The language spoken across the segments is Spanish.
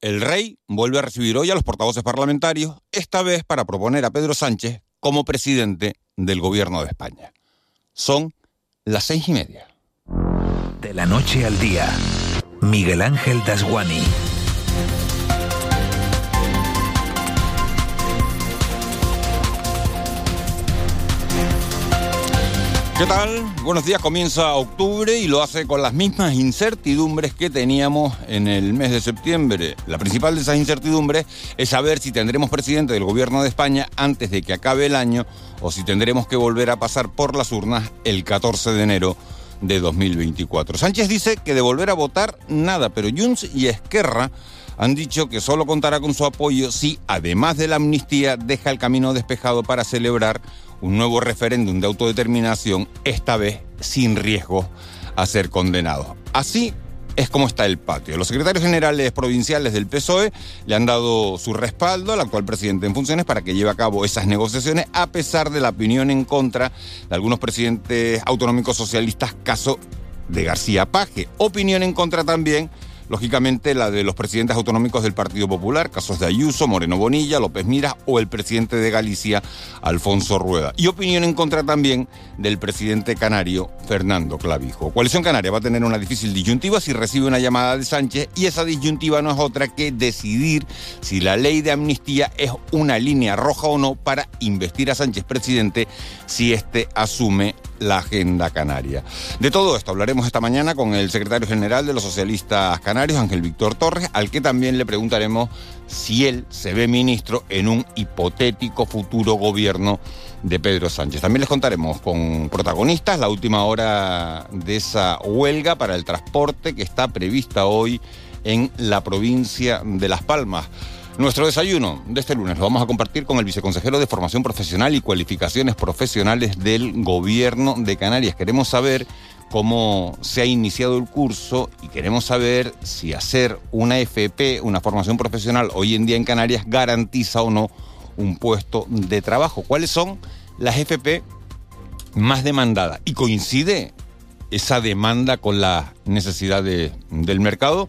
El rey vuelve a recibir hoy a los portavoces parlamentarios, esta vez para proponer a Pedro Sánchez como presidente del gobierno de España. Son las seis y media. De la noche al día, Miguel Ángel Dasguani. ¿Qué tal? Buenos días, comienza octubre y lo hace con las mismas incertidumbres que teníamos en el mes de septiembre. La principal de esas incertidumbres es saber si tendremos presidente del gobierno de España antes de que acabe el año o si tendremos que volver a pasar por las urnas el 14 de enero de 2024. Sánchez dice que de volver a votar nada, pero Junts y Esquerra han dicho que solo contará con su apoyo si, además de la amnistía, deja el camino despejado para celebrar un nuevo referéndum de autodeterminación, esta vez sin riesgo a ser condenado. Así es como está el patio. Los secretarios generales provinciales del PSOE le han dado su respaldo al actual presidente en funciones para que lleve a cabo esas negociaciones, a pesar de la opinión en contra de algunos presidentes autonómicos socialistas, caso de García Paje. Opinión en contra también lógicamente la de los presidentes autonómicos del Partido Popular, casos de Ayuso, Moreno Bonilla, López Miras o el presidente de Galicia, Alfonso Rueda. Y opinión en contra también del presidente canario, Fernando Clavijo. Coalición Canaria va a tener una difícil disyuntiva si recibe una llamada de Sánchez y esa disyuntiva no es otra que decidir si la ley de amnistía es una línea roja o no para investir a Sánchez presidente si éste asume la agenda canaria. De todo esto hablaremos esta mañana con el secretario general de los socialistas canarios, Ángel Víctor Torres, al que también le preguntaremos si él se ve ministro en un hipotético futuro gobierno de Pedro Sánchez. También les contaremos con protagonistas la última hora de esa huelga para el transporte que está prevista hoy en la provincia de Las Palmas. Nuestro desayuno de este lunes lo vamos a compartir con el viceconsejero de Formación Profesional y Cualificaciones Profesionales del Gobierno de Canarias. Queremos saber cómo se ha iniciado el curso y queremos saber si hacer una FP, una formación profesional hoy en día en Canarias, garantiza o no un puesto de trabajo. ¿Cuáles son las FP más demandadas? Y coincide esa demanda con la necesidad del mercado.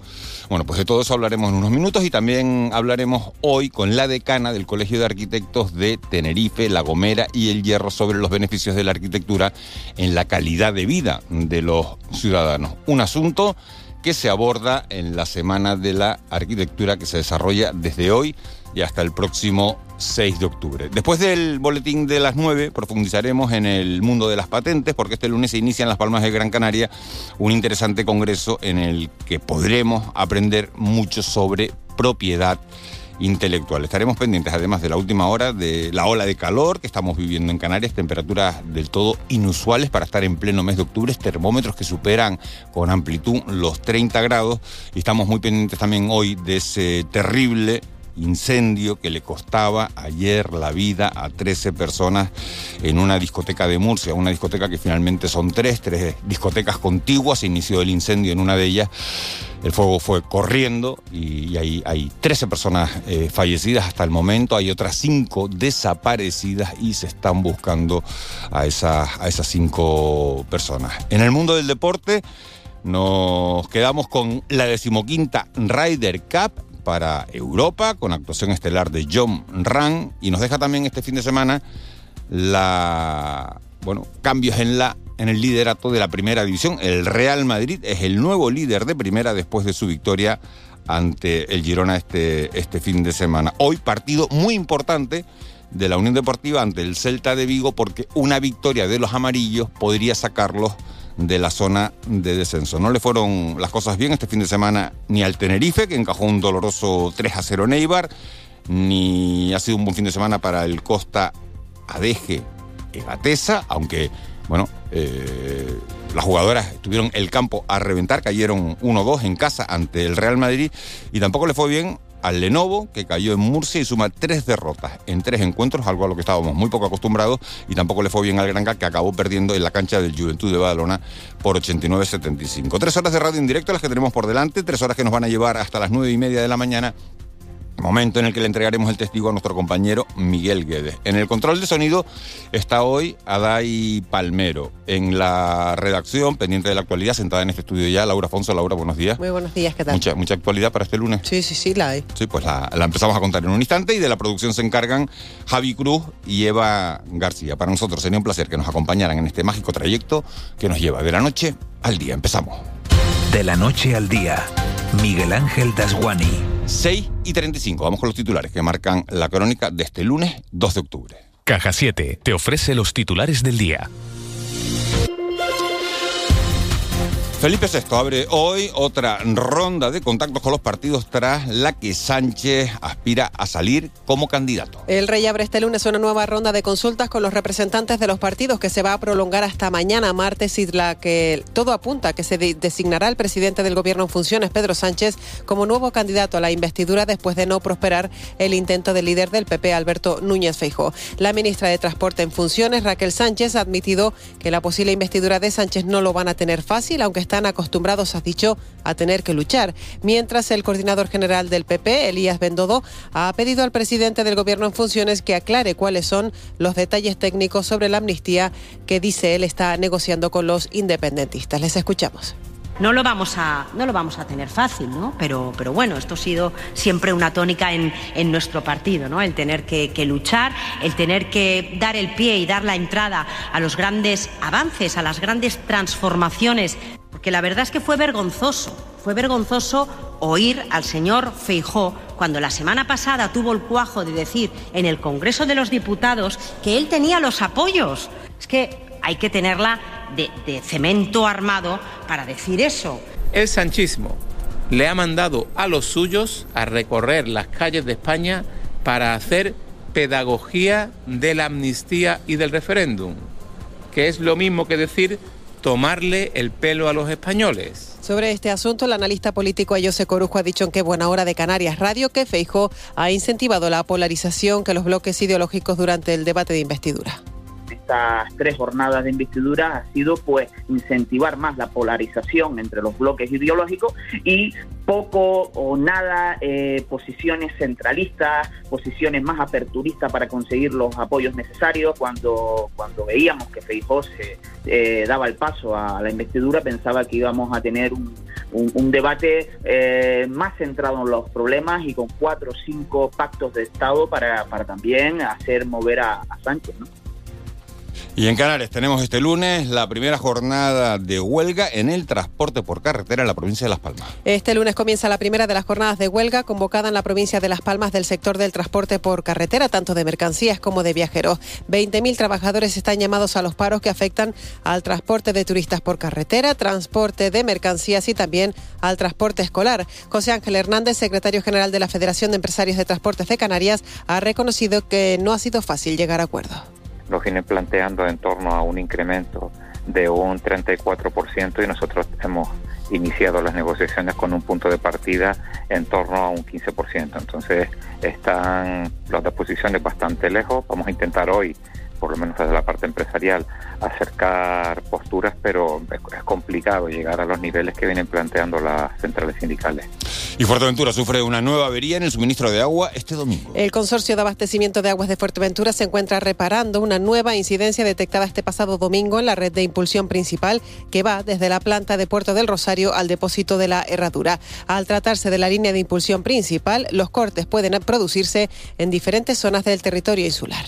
Bueno, pues de todo eso hablaremos en unos minutos y también hablaremos hoy con la decana del Colegio de Arquitectos de Tenerife, La Gomera y El Hierro sobre los beneficios de la arquitectura en la calidad de vida de los ciudadanos. Un asunto que se aborda en la Semana de la Arquitectura que se desarrolla desde hoy y hasta el próximo 6 de octubre. Después del boletín de las 9 profundizaremos en el mundo de las patentes porque este lunes se inicia en Las Palmas de Gran Canaria un interesante congreso en el que podremos aprender mucho sobre propiedad intelectual. Estaremos pendientes además de la última hora de la ola de calor que estamos viviendo en Canarias, temperaturas del todo inusuales para estar en pleno mes de octubre, termómetros que superan con amplitud los 30 grados y estamos muy pendientes también hoy de ese terrible incendio que le costaba ayer la vida a 13 personas en una discoteca de Murcia, una discoteca que finalmente son tres, tres discotecas contiguas, se inició el incendio en una de ellas, el fuego fue corriendo y, hay, hay 13 personas eh, fallecidas hasta el momento, hay otras cinco desaparecidas y se están buscando a esas, a esas cinco personas. En el mundo del deporte nos quedamos con la decimoquinta Ryder Cup para Europa, con actuación estelar de John Ran, y nos deja también este fin de semana la bueno, cambios en la en el liderato de la primera división. El Real Madrid es el nuevo líder de primera después de su victoria ante el Girona este, este fin de semana. Hoy partido muy importante de la Unión Deportiva ante el Celta de Vigo porque una victoria de los amarillos podría sacarlos de la zona de descenso. No le fueron las cosas bien este fin de semana ni al Tenerife, que encajó un doloroso 3 a 0 Neibar, ni ha sido un buen fin de semana para el Costa Adeje Egatesa, aunque, bueno, eh, las jugadoras tuvieron el campo a reventar, cayeron 1-2 en casa ante el Real Madrid, y tampoco le fue bien al Lenovo, que cayó en Murcia y suma tres derrotas en tres encuentros, algo a lo que estábamos muy poco acostumbrados, y tampoco le fue bien al Granca, que acabó perdiendo en la cancha del Juventud de Badalona por 89-75. Tres horas de radio en directo las que tenemos por delante, tres horas que nos van a llevar hasta las nueve y media de la mañana momento en el que le entregaremos el testigo a nuestro compañero Miguel Guedes. En el control de sonido está hoy Adai Palmero. En la redacción, pendiente de la actualidad, sentada en este estudio ya, Laura Afonso. Laura, buenos días. Muy buenos días, ¿qué tal? Mucha, mucha actualidad para este lunes. Sí, sí, sí, la hay. Sí, pues la, la empezamos a contar en un instante y de la producción se encargan Javi Cruz y Eva García. Para nosotros sería un placer que nos acompañaran en este mágico trayecto que nos lleva de la noche al día. Empezamos. De la noche al día, Miguel Ángel Dasguani. 6 y 35. Vamos con los titulares que marcan la crónica de este lunes 2 de octubre. Caja 7 te ofrece los titulares del día. Felipe VI abre hoy otra ronda de contactos con los partidos tras la que Sánchez aspira a salir como candidato. El rey abre este lunes una nueva ronda de consultas con los representantes de los partidos que se va a prolongar hasta mañana martes y la que todo apunta que se designará el presidente del gobierno en funciones, Pedro Sánchez, como nuevo candidato a la investidura después de no prosperar el intento del líder del PP, Alberto Núñez Feijó. La ministra de Transporte en funciones, Raquel Sánchez, ha admitido que la posible investidura de Sánchez no lo van a tener fácil, aunque están acostumbrados, has dicho, a tener que luchar. Mientras el coordinador general del PP, Elías Bendodo, ha pedido al presidente del gobierno en funciones que aclare cuáles son los detalles técnicos sobre la amnistía que dice él está negociando con los independentistas. Les escuchamos. No lo vamos a, no lo vamos a tener fácil, ¿no? Pero, pero bueno, esto ha sido siempre una tónica en, en nuestro partido, ¿no? El tener que, que, luchar, el tener que dar el pie y dar la entrada a los grandes avances, a las grandes transformaciones porque la verdad es que fue vergonzoso, fue vergonzoso oír al señor Feijó cuando la semana pasada tuvo el cuajo de decir en el Congreso de los Diputados que él tenía los apoyos. Es que hay que tenerla de, de cemento armado para decir eso. El sanchismo le ha mandado a los suyos a recorrer las calles de España para hacer pedagogía de la amnistía y del referéndum, que es lo mismo que decir tomarle el pelo a los españoles. Sobre este asunto, el analista político Ayose Corujo ha dicho en Qué Buena Hora de Canarias Radio que Feijó ha incentivado la polarización que los bloques ideológicos durante el debate de investidura estas tres jornadas de investidura ha sido pues incentivar más la polarización entre los bloques ideológicos y poco o nada eh, posiciones centralistas, posiciones más aperturistas para conseguir los apoyos necesarios. Cuando, cuando veíamos que Feijóo se eh, daba el paso a la investidura, pensaba que íbamos a tener un, un, un debate eh, más centrado en los problemas y con cuatro o cinco pactos de Estado para, para también hacer mover a, a Sánchez. ¿no? Y en Canarias tenemos este lunes la primera jornada de huelga en el transporte por carretera en la provincia de Las Palmas. Este lunes comienza la primera de las jornadas de huelga convocada en la provincia de Las Palmas del sector del transporte por carretera, tanto de mercancías como de viajeros. 20.000 trabajadores están llamados a los paros que afectan al transporte de turistas por carretera, transporte de mercancías y también al transporte escolar. José Ángel Hernández, secretario general de la Federación de Empresarios de Transportes de Canarias, ha reconocido que no ha sido fácil llegar a acuerdo nos vienen planteando en torno a un incremento de un 34% y nosotros hemos iniciado las negociaciones con un punto de partida en torno a un 15%. Entonces están las posiciones bastante lejos. Vamos a intentar hoy por lo menos desde la parte empresarial, acercar posturas, pero es complicado llegar a los niveles que vienen planteando las centrales sindicales. Y Fuerteventura sufre una nueva avería en el suministro de agua este domingo. El Consorcio de Abastecimiento de Aguas de Fuerteventura se encuentra reparando una nueva incidencia detectada este pasado domingo en la red de impulsión principal que va desde la planta de Puerto del Rosario al depósito de la Herradura. Al tratarse de la línea de impulsión principal, los cortes pueden producirse en diferentes zonas del territorio insular.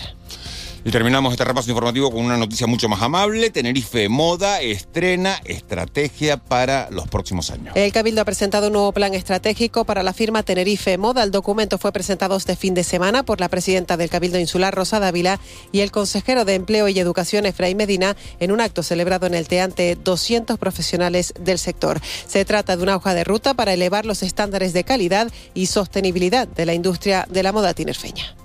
Y terminamos este repaso informativo con una noticia mucho más amable. Tenerife Moda estrena estrategia para los próximos años. El Cabildo ha presentado un nuevo plan estratégico para la firma Tenerife Moda. El documento fue presentado este fin de semana por la presidenta del Cabildo Insular, Rosa Dávila, y el consejero de Empleo y Educación, Efraín Medina, en un acto celebrado en el TE ante 200 profesionales del sector. Se trata de una hoja de ruta para elevar los estándares de calidad y sostenibilidad de la industria de la moda tinerfeña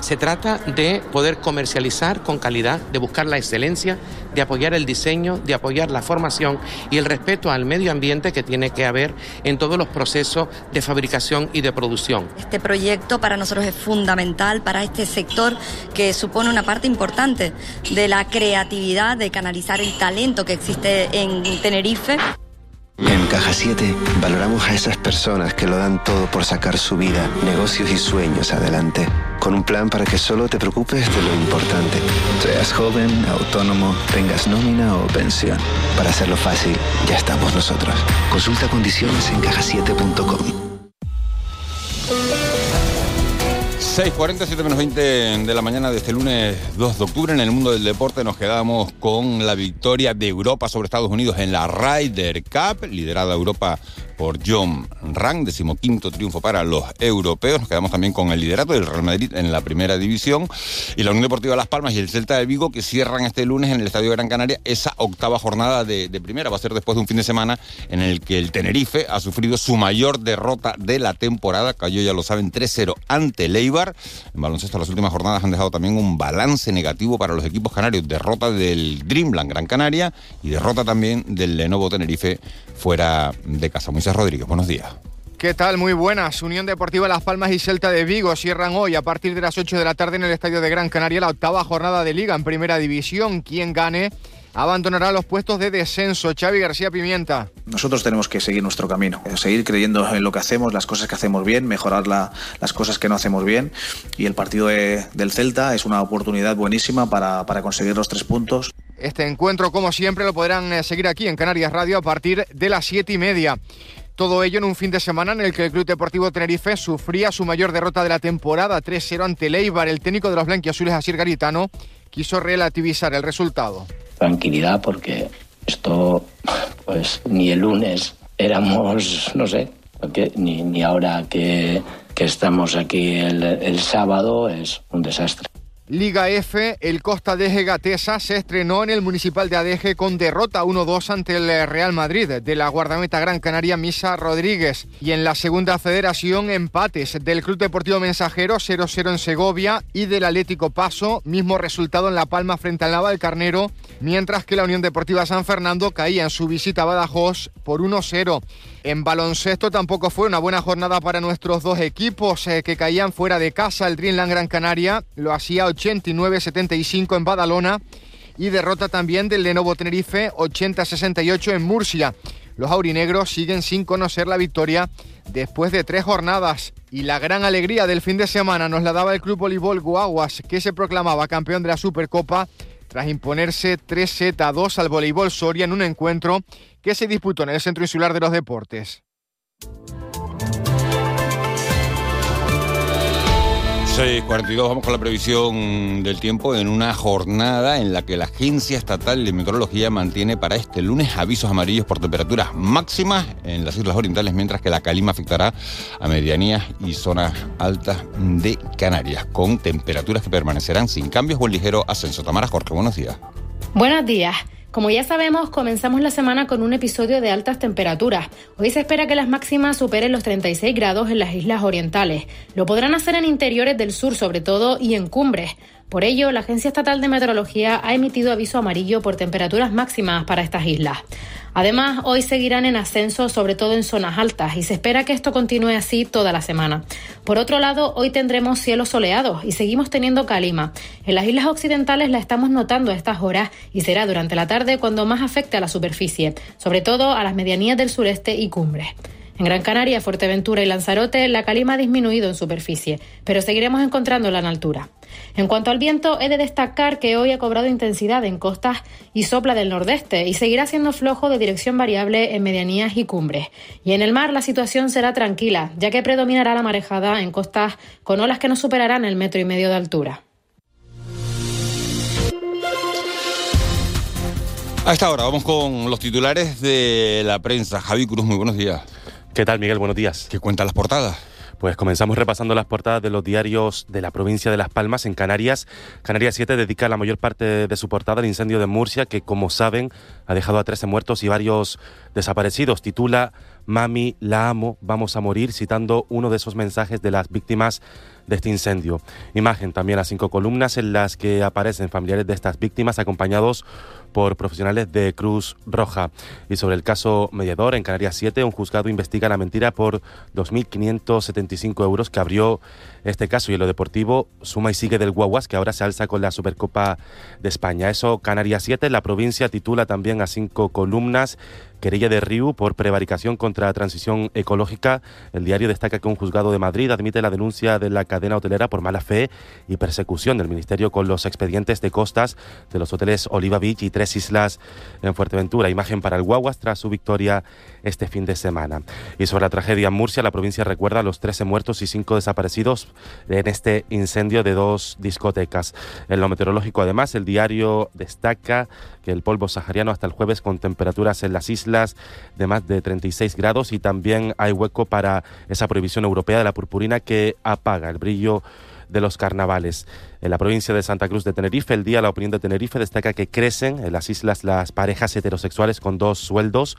Se trata de poder comercializar con calidad, de buscar la excelencia, de apoyar el diseño, de apoyar la formación y el respeto al medio ambiente que tiene que haber en todos los procesos de fabricación y de producción. Este proyecto para nosotros es fundamental para este sector que supone una parte importante de la creatividad, de canalizar el talento que existe en Tenerife. En Caja 7 valoramos a esas personas que lo dan todo por sacar su vida, negocios y sueños adelante. Con un plan para que solo te preocupes de lo importante. Seas joven, autónomo, tengas nómina o pensión. Para hacerlo fácil, ya estamos nosotros. Consulta condiciones en cajasiete.com. 6.47 menos 20 de la mañana de este lunes 2 de octubre. En el mundo del deporte nos quedamos con la victoria de Europa sobre Estados Unidos en la Ryder Cup, liderada Europa por John Rang, decimoquinto triunfo para los europeos. Nos quedamos también con el liderato del Real Madrid en la primera división y la Unión Deportiva Las Palmas y el Celta de Vigo que cierran este lunes en el Estadio Gran Canaria esa octava jornada de, de primera. Va a ser después de un fin de semana en el que el Tenerife ha sufrido su mayor derrota de la temporada. Cayó, ya lo saben, 3-0 ante Leibar. En baloncesto las últimas jornadas han dejado también un balance negativo para los equipos canarios. Derrota del Dreamland Gran Canaria y derrota también del Lenovo Tenerife fuera de casa. Moisés Rodríguez, buenos días. ¿Qué tal? Muy buenas. Unión Deportiva Las Palmas y Celta de Vigo cierran hoy a partir de las 8 de la tarde en el Estadio de Gran Canaria la octava jornada de Liga en Primera División. Quien gane abandonará los puestos de descenso. Xavi García Pimienta. Nosotros tenemos que seguir nuestro camino, seguir creyendo en lo que hacemos, las cosas que hacemos bien, mejorar la, las cosas que no hacemos bien. Y el partido de, del Celta es una oportunidad buenísima para, para conseguir los tres puntos. Este encuentro, como siempre, lo podrán eh, seguir aquí en Canarias Radio a partir de las siete y media. Todo ello en un fin de semana en el que el Club Deportivo Tenerife sufría su mayor derrota de la temporada, 3-0 ante Leibar. El técnico de los blanquiazules, Asir Garitano, quiso relativizar el resultado. Tranquilidad porque esto, pues ni el lunes éramos, no sé, ni, ni ahora que, que estamos aquí el, el sábado es un desastre. Liga F, el Costa de Gatesa se estrenó en el Municipal de Adeje con derrota 1-2 ante el Real Madrid de la guardameta Gran Canaria Misa Rodríguez. Y en la segunda federación, empates del Club Deportivo Mensajero 0-0 en Segovia y del Atlético Paso, mismo resultado en La Palma frente al Nava del Carnero, mientras que la Unión Deportiva San Fernando caía en su visita a Badajoz por 1-0. En baloncesto tampoco fue una buena jornada para nuestros dos equipos eh, que caían fuera de casa. El Dreamland Gran Canaria lo hacía 89-75 en Badalona y derrota también del Lenovo Tenerife 80-68 en Murcia. Los aurinegros siguen sin conocer la victoria después de tres jornadas y la gran alegría del fin de semana nos la daba el Club Voleibol Guaguas que se proclamaba campeón de la Supercopa tras imponerse 3 z 2 al Voleibol Soria en un encuentro que se disputó en el Centro Insular de los Deportes. 6.42, vamos con la previsión del tiempo en una jornada en la que la Agencia Estatal de Meteorología mantiene para este lunes avisos amarillos por temperaturas máximas en las Islas Orientales, mientras que la calima afectará a medianías y zonas altas de Canarias, con temperaturas que permanecerán sin cambios o en ligero ascenso. Tamara Jorge, buenos días. Buenos días. Como ya sabemos, comenzamos la semana con un episodio de altas temperaturas. Hoy se espera que las máximas superen los 36 grados en las islas orientales. Lo podrán hacer en interiores del sur sobre todo y en cumbres. Por ello, la Agencia Estatal de Meteorología ha emitido aviso amarillo por temperaturas máximas para estas islas. Además, hoy seguirán en ascenso, sobre todo en zonas altas, y se espera que esto continúe así toda la semana. Por otro lado, hoy tendremos cielos soleados y seguimos teniendo calima. En las islas occidentales la estamos notando a estas horas y será durante la tarde cuando más afecte a la superficie, sobre todo a las medianías del sureste y cumbres. En Gran Canaria, Fuerteventura y Lanzarote, la calima ha disminuido en superficie, pero seguiremos encontrándola en altura. En cuanto al viento, he de destacar que hoy ha cobrado intensidad en costas y sopla del nordeste y seguirá siendo flojo de dirección variable en medianías y cumbres. Y en el mar la situación será tranquila, ya que predominará la marejada en costas con olas que no superarán el metro y medio de altura. A esta hora vamos con los titulares de la prensa. Javi Cruz, muy buenos días. ¿Qué tal, Miguel? Buenos días. ¿Qué cuentan las portadas? Pues comenzamos repasando las portadas de los diarios de la provincia de Las Palmas en Canarias. Canarias 7 dedica la mayor parte de su portada al incendio de Murcia, que como saben ha dejado a 13 muertos y varios desaparecidos. Titula Mami, la amo, vamos a morir, citando uno de esos mensajes de las víctimas de este incendio. Imagen también a cinco columnas en las que aparecen familiares de estas víctimas acompañados profesionales de Cruz Roja. Y sobre el caso mediador, en Canarias 7, un juzgado investiga la mentira por 2.575 euros que abrió este caso. Y en lo deportivo, suma y sigue del Guaguas, que ahora se alza con la Supercopa de España. Eso, Canarias 7, la provincia titula también a cinco columnas Querella de Riu por prevaricación contra transición ecológica. El diario destaca que un juzgado de Madrid admite la denuncia de la cadena hotelera por mala fe y persecución del Ministerio con los expedientes de costas de los hoteles Oliva Beach y Tres Islas en Fuerteventura. Imagen para el Guaguas tras su victoria este fin de semana. Y sobre la tragedia en Murcia, la provincia recuerda a los 13 muertos y 5 desaparecidos en este incendio de dos discotecas. En lo meteorológico, además, el diario destaca que el polvo sahariano hasta el jueves con temperaturas en las islas de más de 36 grados y también hay hueco para esa prohibición europea de la purpurina que apaga el brillo de los carnavales. En la provincia de Santa Cruz de Tenerife, el día La Opinión de Tenerife destaca que crecen en las islas las parejas heterosexuales con dos sueldos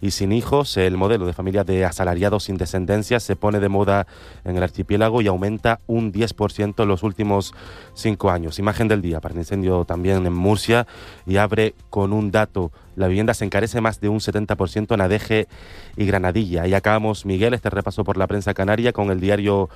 y sin hijos. El modelo de familia de asalariados sin descendencia se pone de moda en el archipiélago y aumenta un 10% en los últimos cinco años. Imagen del día para el incendio también en Murcia y abre con un dato. La vivienda se encarece más de un 70% en Adeje y Granadilla. Y acabamos, Miguel, este repaso por la prensa canaria con el diario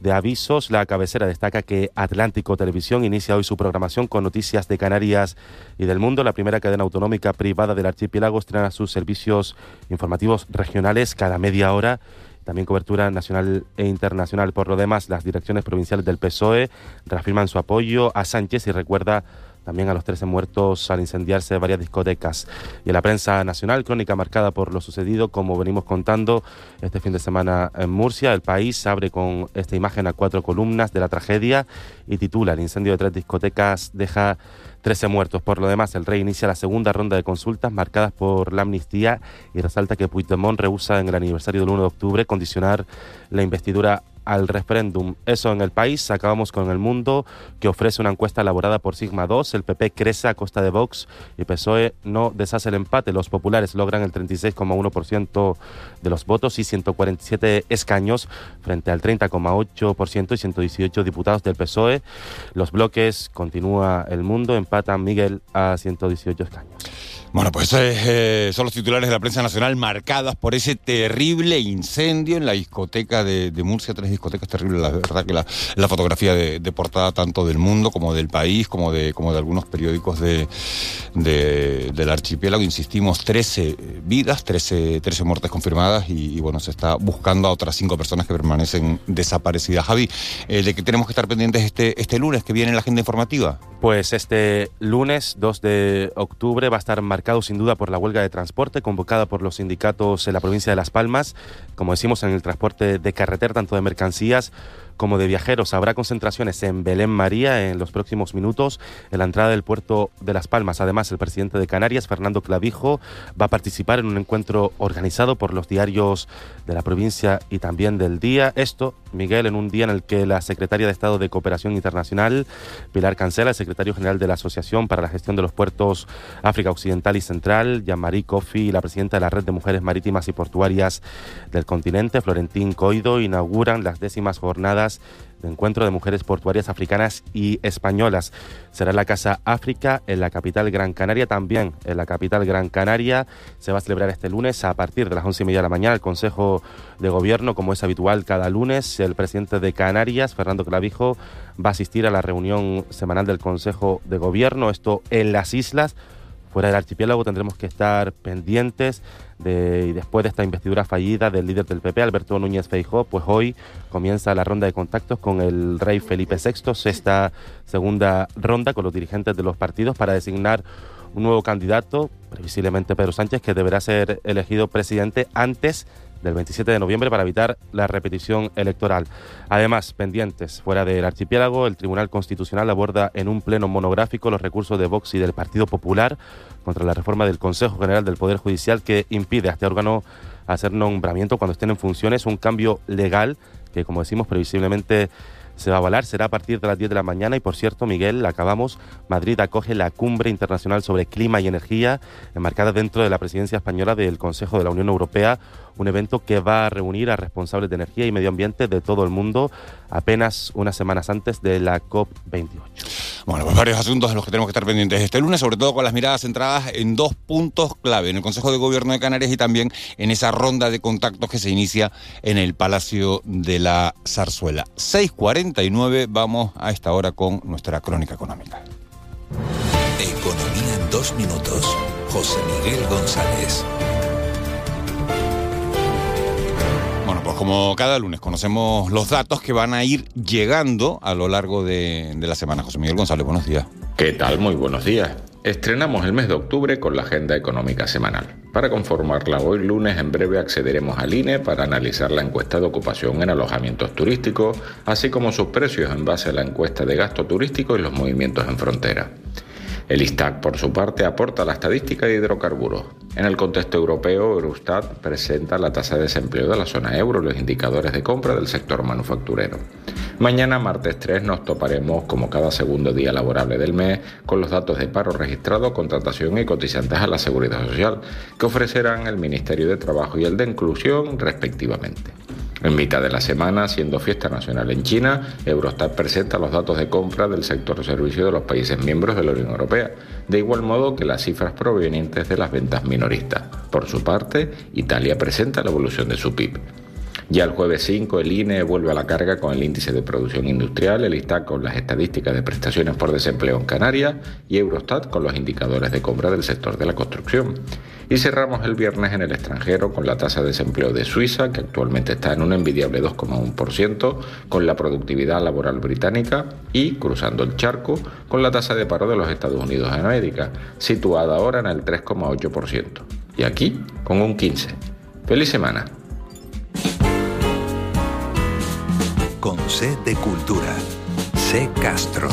de avisos. La cabecera destaca que Atlántico Televisión inicia hoy su programación con noticias de Canarias y del mundo. La primera cadena autonómica privada del archipiélago estrena sus servicios informativos regionales cada media hora. También cobertura nacional e internacional. Por lo demás, las direcciones provinciales del PSOE reafirman su apoyo a Sánchez y recuerda también a los 13 muertos al incendiarse varias discotecas. Y en la prensa nacional, crónica marcada por lo sucedido, como venimos contando este fin de semana en Murcia. El país abre con esta imagen a cuatro columnas de la tragedia y titula El incendio de tres discotecas deja 13 muertos. Por lo demás, el rey inicia la segunda ronda de consultas marcadas por la amnistía y resalta que Puigdemont rehúsa en el aniversario del 1 de octubre condicionar la investidura al referéndum. Eso en el país. Acabamos con el mundo, que ofrece una encuesta elaborada por Sigma 2. El PP crece a costa de Vox y PSOE no deshace el empate. Los populares logran el 36,1% de los votos y 147 escaños frente al 30,8% y 118 diputados del PSOE. Los bloques continúa el mundo, empatan Miguel a 118 escaños. Bueno, pues eh, son los titulares de la prensa nacional marcadas por ese terrible incendio en la discoteca de, Murcia, tres discotecas terribles, la verdad que la, fotografía de, portada tanto del mundo como del país, como de, como de algunos periódicos de, del archipiélago, insistimos, 13 vidas, 13, 13 muertes confirmadas y, bueno, se está buscando a otras cinco personas que permanecen desaparecidas. Javi, eh, ¿de qué tenemos que estar pendientes este, este lunes que viene en la agenda informativa? Pues este lunes 2 de octubre va a estar marcado sin duda por la huelga de transporte convocada por los sindicatos en la provincia de Las Palmas, como decimos en el transporte de carretera, tanto de mercancías como de viajeros. Habrá concentraciones en Belén María en los próximos minutos en la entrada del puerto de Las Palmas. Además, el presidente de Canarias, Fernando Clavijo, va a participar en un encuentro organizado por los diarios de la provincia y también del día. Esto, Miguel, en un día en el que la secretaria de Estado de Cooperación Internacional, Pilar Cancela, el secretario general de la Asociación para la Gestión de los Puertos África Occidental y Central, Jean-Marie Coffey, y la presidenta de la Red de Mujeres Marítimas y Portuarias del continente, Florentín Coido, inauguran las décimas jornadas de encuentro de mujeres portuarias africanas y españolas. Será en la Casa África, en la capital Gran Canaria, también en la capital Gran Canaria. Se va a celebrar este lunes a partir de las once y media de la mañana el Consejo de Gobierno, como es habitual cada lunes. El presidente de Canarias, Fernando Clavijo, va a asistir a la reunión semanal del Consejo de Gobierno, esto en las islas fuera del archipiélago tendremos que estar pendientes de, y después de esta investidura fallida del líder del PP, Alberto Núñez Feijó, pues hoy comienza la ronda de contactos con el rey Felipe VI, esta segunda ronda con los dirigentes de los partidos para designar un nuevo candidato, previsiblemente Pedro Sánchez, que deberá ser elegido presidente antes del 27 de noviembre para evitar la repetición electoral. Además, pendientes fuera del archipiélago, el Tribunal Constitucional aborda en un pleno monográfico los recursos de Vox y del Partido Popular contra la reforma del Consejo General del Poder Judicial que impide a este órgano hacer nombramiento cuando estén en funciones, un cambio legal que, como decimos, previsiblemente se va a avalar. Será a partir de las 10 de la mañana y, por cierto, Miguel, acabamos, Madrid acoge la cumbre internacional sobre clima y energía, enmarcada dentro de la presidencia española del Consejo de la Unión Europea un evento que va a reunir a responsables de energía y medio ambiente de todo el mundo apenas unas semanas antes de la COP28. Bueno, pues varios asuntos de los que tenemos que estar pendientes este lunes, sobre todo con las miradas centradas en dos puntos clave, en el Consejo de Gobierno de Canarias y también en esa ronda de contactos que se inicia en el Palacio de la Zarzuela. 6.49, vamos a esta hora con nuestra crónica económica. Economía en dos minutos. José Miguel González. Como cada lunes conocemos los datos que van a ir llegando a lo largo de, la semana. José Miguel González, buenos días. ¿Qué tal? Muy buenos días. Estrenamos el mes de octubre con la agenda económica semanal. Para conformarla hoy lunes en breve accederemos al INE para analizar la encuesta de ocupación en alojamientos turísticos, así como sus precios en base a la encuesta de gasto turístico y los movimientos en frontera. El ISTAC, por su parte, aporta la estadística de hidrocarburos. En el contexto europeo, Eurostat presenta la tasa de desempleo de la zona euro y los indicadores de compra del sector manufacturero. Mañana, martes 3, nos toparemos, como cada segundo día laborable del mes, con los datos de paro registrado, contratación y cotizantes a la Seguridad Social, que ofrecerán el Ministerio de Trabajo y el de Inclusión, respectivamente. En mitad de la semana, siendo fiesta nacional en China, Eurostat presenta los datos de compra del sector servicio de los países miembros de la Unión Europea, de igual modo que las cifras provenientes de las ventas minoristas. Por su parte, Italia presenta la evolución de su PIB. Ya el jueves 5 el INE vuelve a la carga con el índice de producción industrial, el ISTAC con las estadísticas de prestaciones por desempleo en Canarias y Eurostat con los indicadores de compra del sector de la construcción. Y cerramos el viernes en el extranjero con la tasa de desempleo de Suiza, que actualmente está en un envidiable 2,1%, con la productividad laboral británica y, cruzando el charco, con la tasa de paro de los Estados Unidos de América, situada ahora en el 3,8%. Y aquí, con un 15%. ¡Feliz semana! Con C de Cultura. C Castro.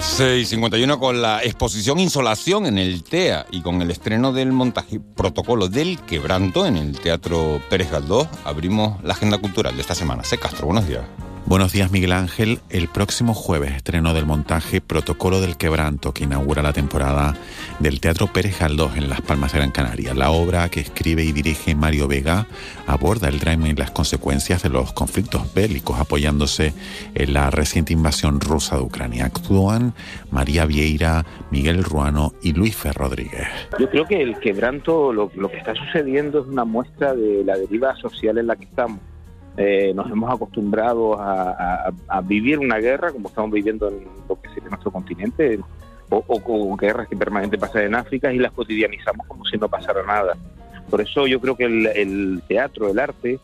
6.51 con la exposición Insolación en el TEA y con el estreno del montaje Protocolo del Quebranto en el Teatro Pérez Galdós, abrimos la agenda cultural de esta semana. C. Castro, buenos días. Buenos días Miguel Ángel. El próximo jueves estreno del montaje Protocolo del Quebranto que inaugura la temporada del Teatro Pérez Galdós en Las Palmas de Gran Canaria. La obra que escribe y dirige Mario Vega aborda el drama y las consecuencias de los conflictos bélicos apoyándose en la reciente invasión rusa de Ucrania. Actúan María Vieira, Miguel Ruano y Luis Fer Rodríguez. Yo creo que el quebranto, lo, lo que está sucediendo es una muestra de la deriva social en la que estamos eh, nos hemos acostumbrado a, vivir una guerra como estamos viviendo en lo que sería nuestro continente, o, con guerras que permanentemente pasan en África y las cotidianizamos como si no pasara nada. Por eso yo creo que el teatro, el arte,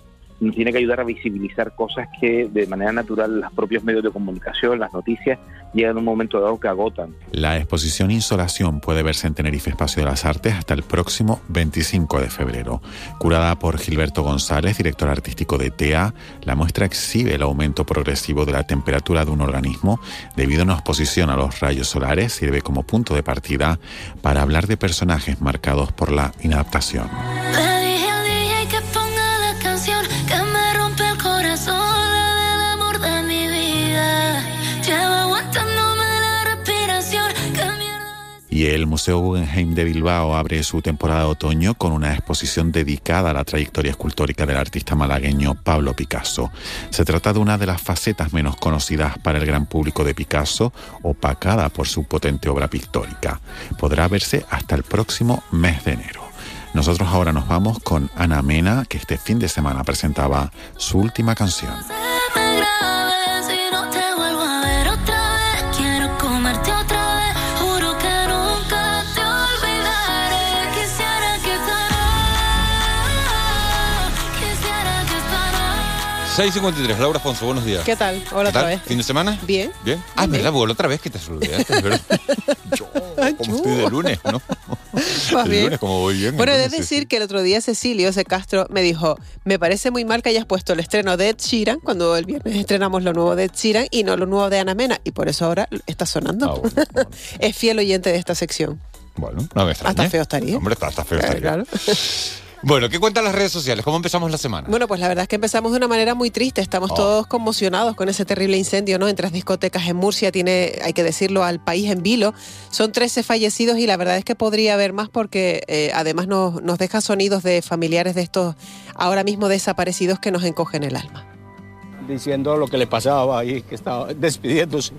tiene que ayudar a visibilizar cosas que de manera natural los propios medios de comunicación, las noticias, llegan a un momento dado que agotan. La exposición Insolación puede verse en Tenerife Espacio de las Artes hasta el próximo 25 de febrero. Curada por Gilberto González, director artístico de TEA, la muestra exhibe el aumento progresivo de la temperatura de un organismo debido a una exposición a los rayos solares, sirve como punto de partida para hablar de personajes marcados por la inadaptación. Y el Museo Guggenheim de Bilbao abre su temporada de otoño con una exposición dedicada a la trayectoria escultórica del artista malagueño Pablo Picasso. Se trata de una de las facetas menos conocidas para el gran público de Picasso, opacada por su potente obra pictórica. Podrá verse hasta el próximo mes de enero. Nosotros ahora nos vamos con Ana Mena, que este fin de semana presentaba su última canción. 6.53, Laura Afonso, buenos días. ¿Qué tal? Hola ¿Qué tal? otra vez. ¿Fin de semana? Bien. Bien. Ah, Bien. ¿verdad? Otra vez que te ¿verdad? Yo, como estoy de lunes, ¿no? Más El bien. lunes, como voy bien. Bueno, he de decir que el otro día Cecilio C. Castro me dijo, me parece muy mal que hayas puesto el estreno de Ed Sheeran, cuando el viernes estrenamos lo nuevo de Ed Sheeran y no lo nuevo de Ana Mena, y por eso ahora está sonando. es fiel oyente de esta sección. Bueno, no me extraña. Hasta feo estaría. Hombre, está feo Eh, estaría. claro. Bueno, ¿qué cuentan las redes sociales? ¿Cómo empezamos la semana? Bueno, pues la verdad es que empezamos de una manera muy triste. Estamos Oh. todos conmocionados con ese terrible incendio, ¿no? En tres discotecas en Murcia tiene, hay que decirlo, al país en vilo. Son 13 fallecidos y la verdad es que podría haber más porque eh, además nos, nos deja sonidos de familiares de estos ahora mismo desaparecidos que nos encogen el alma. diciendo lo que le pasaba ahí, que estaba despidiéndose.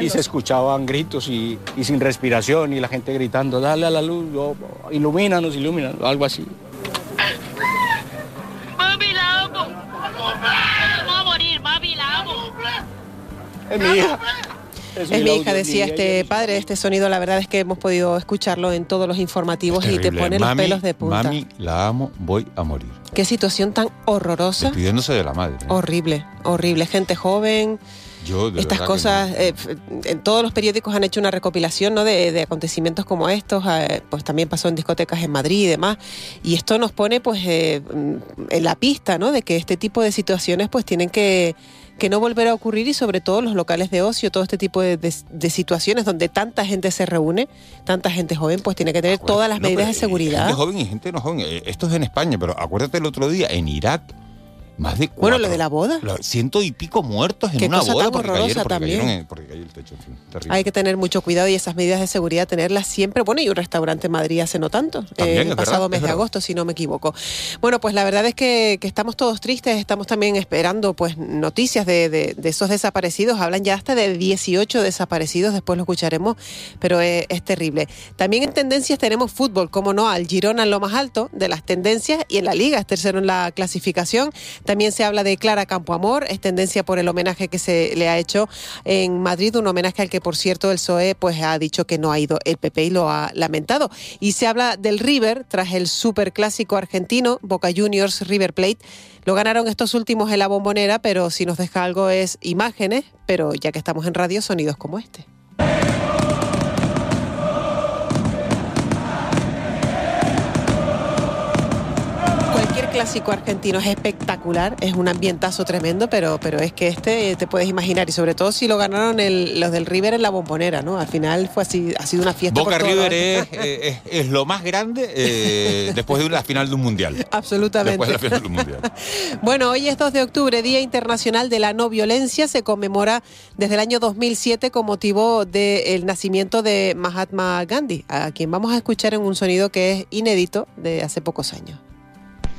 Y se escuchaban gritos y, y sin respiración y la gente gritando, dale a la luz, ilumínanos, ilumínanos, algo así. Mami, la amo. Va a morir, mami, la amo. Es mi hija. Es mi hija, decía este padre. Este sonido, la verdad es que hemos podido escucharlo en todos los informativos y te pone los pelos de punta. Mami, la amo, voy a morir. Qué situación tan horrorosa. Despidiéndose de la madre. ¿eh? Horrible, horrible. Gente joven, Yo, de Estas cosas, eh, f- en todos los periódicos han hecho una recopilación ¿no? de, de acontecimientos como estos, eh, pues también pasó en discotecas en Madrid y demás, y esto nos pone pues eh, mm, en la pista ¿no? de que este tipo de situaciones pues tienen que, que no volver a ocurrir y sobre todo los locales de ocio, todo este tipo de, de- de situaciones donde tanta gente se reúne, tanta gente joven, pues tiene que tener todas las No, medidas de eh, seguridad. Gente joven y gente no joven. Eh, Esto es en España, pero acuérdate el otro día, en Irak, más de Bueno, lo cuatro- de la boda. ciento y pico muertos en Qué una cosa boda tan porque horrorosa cayeron, porque también. cayeron en- porque cayó el techo. en fin, terrible. Hay que tener mucho cuidado y esas medidas de seguridad tenerlas siempre. Bueno, y un restaurante en Madrid hace no tanto, También, eh, el pasado verdad, mes es de agosto, si no me equivoco. Bueno, pues la verdad es que, que estamos todos tristes, estamos también esperando pues noticias de, de- de esos desaparecidos. Hablan ya hasta de 18 desaparecidos, después lo escucharemos, pero es, es terrible. También en tendencias tenemos fútbol, como no, al Girona en lo más alto de las tendencias y en la liga, es tercero en la clasificación. También se habla de Clara Campoamor, es tendencia por el homenaje que se le ha hecho en Madrid, un homenaje al que, por cierto, el PSOE pues, ha dicho que no ha ido el PP y lo ha lamentado. Y se habla del River tras el superclásico argentino, Boca Juniors River Plate. Lo ganaron estos últimos en la bombonera, pero si nos deja algo es imágenes, pero ya que estamos en radio, sonidos como este. Clásico argentino es espectacular, es un ambientazo tremendo, pero, pero es que este eh, te puedes imaginar, y sobre todo si lo ganaron el- los del River en la bombonera, ¿no? Al final fue así, ha sido una fiesta. Boca por River es, eh, es- es lo más grande eh, después de la final de un mundial. Absolutamente. Después de la final de un mundial. Bueno, hoy es 2 de octubre, Día Internacional de la No Violencia. Se conmemora desde el año 2007 con motivo del nacimiento de Mahatma Gandhi, a quien vamos a escuchar en un sonido que es inédito de hace pocos años.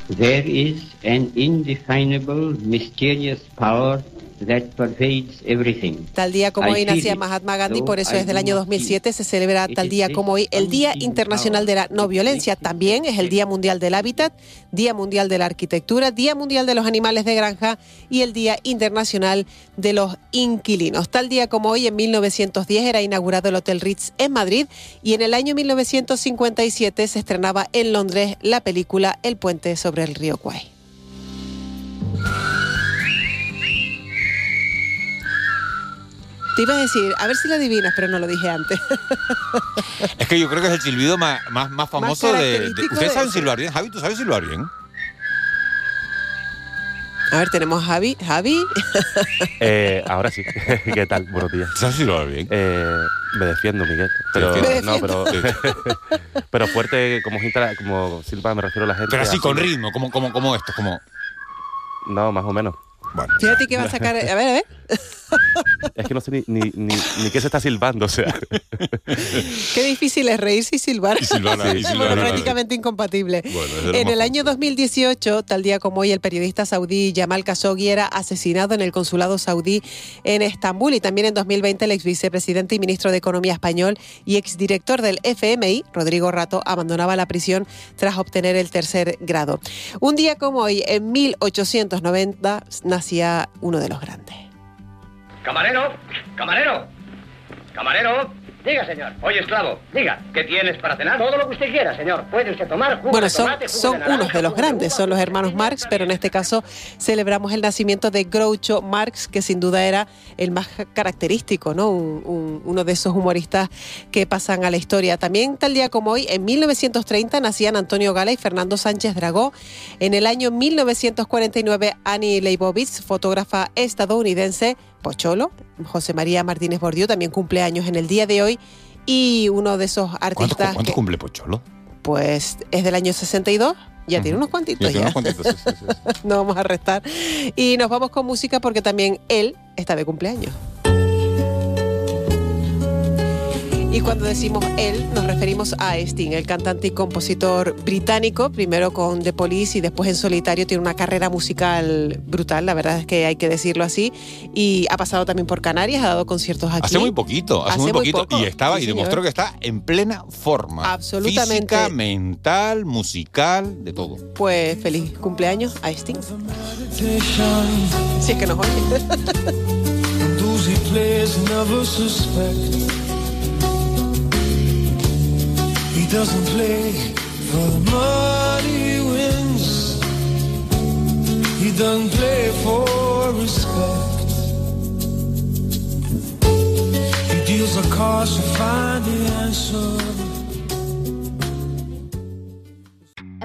There is an indefinable, mysterious power that pervades everything. Tal día como I hoy nacía Mahatma Gandhi, por eso I es del do año not 2007, se celebra tal día como hoy el Día Internacional de la No Violencia. También es el Día Mundial del Hábitat, Día Mundial de la Arquitectura, Día Mundial de los Animales de Granja y el Día Internacional de los Inquilinos. Tal día como hoy, en 1910, era inaugurado el Hotel Ritz en Madrid y en el año 1957 se estrenaba en Londres la película El puente sobre el río Kwai. Te iba a decir, a ver si lo adivinas, pero no lo dije antes. Es que yo creo que es el silbido más, más, más famoso de, de- ¿Ustedes de saben ese. silbar bien? Javi, ¿tú sabes silbar bien? A ver, tenemos a Javi. Javi. Eh, ahora sí. ¿Qué tal? Buenos días. ¿Sabes silbar bien? Eh, me defiendo, Miguel. Pero, Me no, pero, pero fuerte como, como Silva me refiero a la gente. Pero así, con ritmo, como, como, como esto, como... No, más o menos. Bueno. Fíjate que va a sacar. A ver, a ver. Es que no sé ni, ni, ni, ni qué se está silbando, o sea. Qué difícil es reírse y silbar. Y silbar, y Es silbar, bueno, vale. prácticamente incompatible. Bueno, En el año 2018, tal día como hoy, el periodista saudí Jamal Khashoggi era asesinado en el consulado saudí en Estambul y también en 2020 el ex vicepresidente y ministro de Economía español y exdirector del FMI, Rodrigo Rato, abandonaba la prisión tras obtener el tercer grado. Un día como hoy, en 1890, nacía uno de los grandes. Camarero, camarero, camarero. Diga, señor. Oye, esclavo, diga, ¿qué tienes para cenar? Todo lo que usted quiera, señor. Puede usted tomar jugo Bueno, de son, tomate, jugo son de naranja, unos de los grandes, son los hermanos Marx, pero en este caso celebramos el nacimiento de Groucho Marx, que sin duda era el más característico, ¿no? Un- un- uno de esos humoristas que pasan a la historia. También tal día como hoy, en 1930, nacían Antonio Gala y Fernando Sánchez Dragó. En el año 1949, Annie Leibovitz, fotógrafa estadounidense, Pocholo, José María Martínez Bordiú, también cumple años en el día de hoy. Y uno de esos ¿Cuánto, artistas cuánto que, cumple Pocholo? pues es del año 62. Ya tiene unos cuantitos ya. Unos cuantitos, sí, sí, sí. no vamos a restar. Y nos vamos con música porque también él está de cumpleaños. Y cuando decimos él, nos referimos a Sting, el cantante y compositor británico, primero con The Police y después en solitario. Tiene una carrera musical brutal, la verdad es que hay que decirlo así. Y ha pasado también por Canarias, ha dado conciertos aquí. Hace muy poquito, hace, Hace muy muy poquito. poco, y estaba sí, y señor. demostró que está en plena forma. Absolutamente. Física, mental, musical, de todo. Pues feliz cumpleaños a Sting. Si es que nos oye. He doesn't play for the money he wins. He doesn't play for respect. He deals the cards to find the answer.